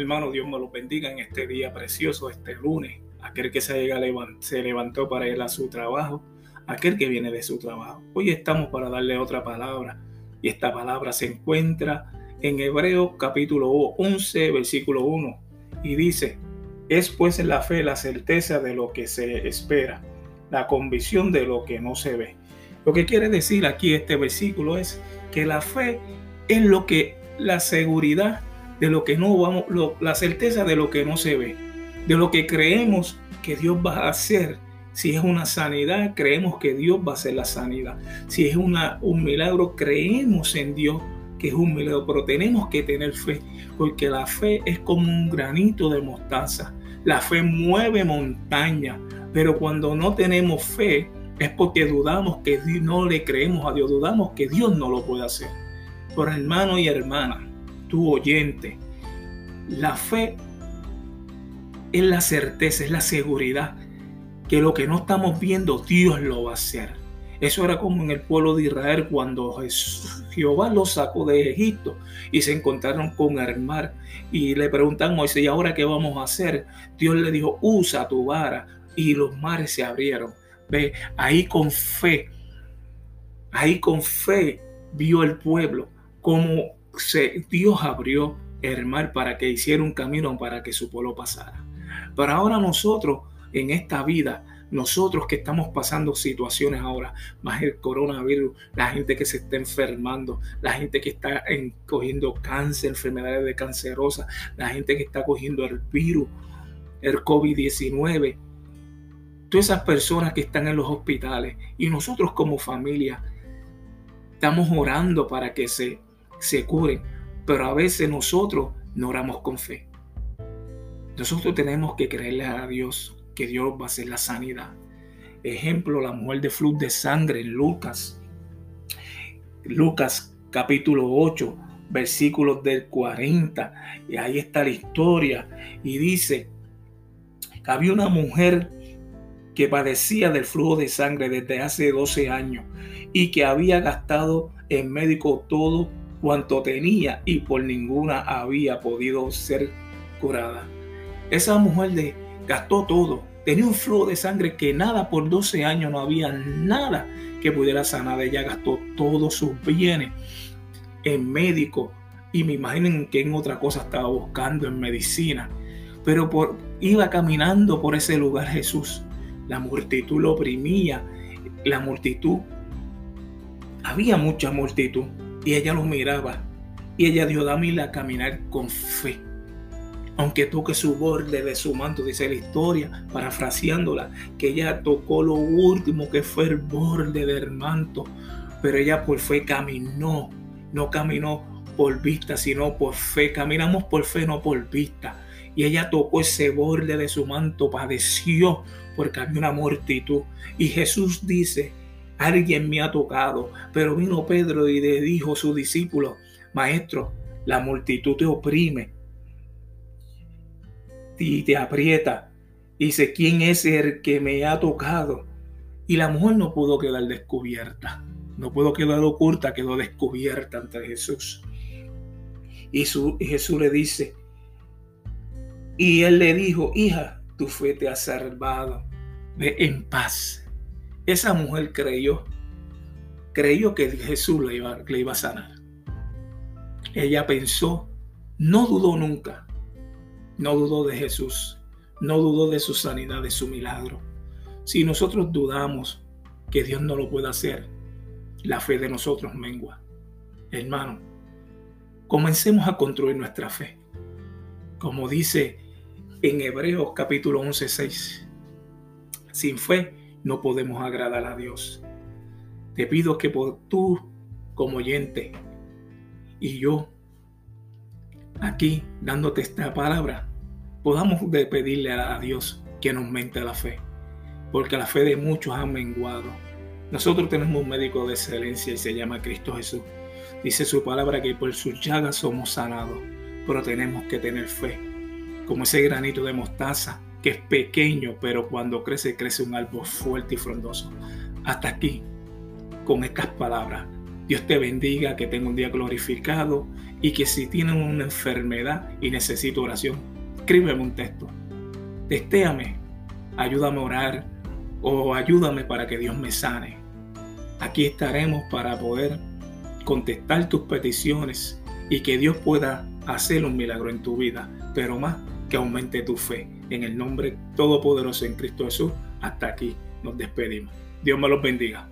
hermanos, Dios me lo bendiga en este día precioso, este lunes. Aquel que se, se levantó para ir a su trabajo, aquel que viene de su trabajo. Hoy estamos para darle otra palabra. Y esta palabra se encuentra en Hebreos capítulo 11, versículo 1. Y dice, es pues la fe la certeza de lo que se espera, la convicción de lo que no se ve. Lo que quiere decir aquí este versículo es que la fe es lo que la seguridad de lo que no vamos, la certeza de lo que no se ve, de lo que creemos que Dios va a hacer. Si es una sanidad, creemos que Dios va a hacer la sanidad. Si es una, un milagro, creemos en Dios que es un milagro, pero tenemos que tener fe, porque la fe es como un granito de mostaza. La fe mueve montaña, pero cuando no tenemos fe es porque dudamos que no le creemos a Dios, dudamos que Dios no lo puede hacer. Por hermano y hermana, tu oyente. La fe es la certeza, es la seguridad que lo que no estamos viendo, Dios lo va a hacer. Eso era como en el pueblo de Israel cuando Jehová los sacó de Egipto y se encontraron con el mar y le preguntan a Moisés, ¿y ahora qué vamos a hacer? Dios le dijo, usa tu vara y los mares se abrieron. Ve, ahí con fe, ahí con fe vio el pueblo como Dios abrió el mar para que hiciera un camino para que su pueblo pasara. Pero ahora nosotros, en esta vida, nosotros que estamos pasando situaciones ahora, más el coronavirus, la gente que se está enfermando, la gente que está cogiendo cáncer, enfermedades de cancerosa, la gente que está cogiendo el virus, el COVID-19, todas esas personas que están en los hospitales y nosotros como familia estamos orando para que se se curen, pero a veces nosotros no oramos con fe. Nosotros tenemos que creerle a Dios que Dios va a hacer la sanidad. Ejemplo, la mujer de flux de sangre en Lucas. Lucas capítulo 8, versículos del 40. Y ahí está la historia. Y dice que había una mujer que padecía del flujo de sangre desde hace 12 años y que había gastado en médico todo cuanto tenía y por ninguna había podido ser curada. Esa mujer gastó todo, tenía un flujo de sangre que nada por 12 años no había nada que pudiera sanar. Ella gastó todos sus bienes en médico y me imagino que en otra cosa estaba buscando en medicina. Pero iba caminando por ese lugar Jesús. La multitud lo oprimía. La multitud, había mucha multitud y ella lo miraba. Y ella dijo, dame a caminar con fe. Aunque toque su borde de su manto, dice la historia, parafraseándola, que ella tocó lo último que fue el borde del manto. Pero ella por fe caminó, no caminó por vista, sino por fe. Caminamos por fe, no por vista. Y ella tocó ese borde de su manto, padeció porque había una multitud. Y Jesús dice, alguien me ha tocado. Pero vino Pedro y le dijo a su discípulo, maestro, la multitud te oprime y te aprieta. Dice, ¿quién es el que me ha tocado? Y la mujer no pudo quedar descubierta, no pudo quedar oculta, quedó descubierta ante Jesús. Y, Jesús le dice, y él le dijo, hija, tu fe te ha salvado, en paz. Esa mujer creyó, creyó que Jesús le iba, le iba a sanar. Ella pensó, no dudó nunca, no dudó de Jesús, no dudó de su sanidad, de su milagro. Si nosotros dudamos que Dios no lo puede hacer, la fe de nosotros mengua. Hermano, comencemos a construir nuestra fe. Como dice en Hebreos capítulo 11, 6. Sin fe no podemos agradar a Dios. Te pido que por tú, como oyente, y yo, aquí dándote esta palabra, podamos pedirle a Dios que nos mente la fe, porque la fe de muchos ha menguado. Nosotros tenemos un médico de excelencia y se llama Cristo Jesús. Dice su palabra que por sus llagas somos sanados, pero tenemos que tener fe, como ese granito de mostaza es pequeño, pero cuando crece, crece un árbol fuerte y frondoso. Hasta aquí, con estas palabras, Dios te bendiga, que tenga un día glorificado y que si tienes una enfermedad y necesito oración, escríbeme un texto. Testéame, ayúdame a orar o ayúdame para que Dios me sane. Aquí estaremos para poder contestar tus peticiones y que Dios pueda hacer un milagro en tu vida, pero más que aumente tu fe. En el nombre todopoderoso en Cristo Jesús, hasta aquí nos despedimos. Dios me los bendiga.